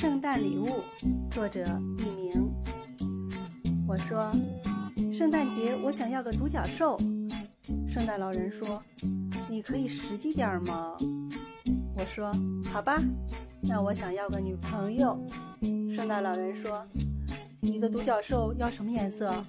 圣诞礼物，作者佚名。我说，圣诞节我想要个独角兽。圣诞老人说：“你可以实际点吗？”我说：“好吧，那我想要个女朋友。”圣诞老人说：“你的独角兽要什么颜色？”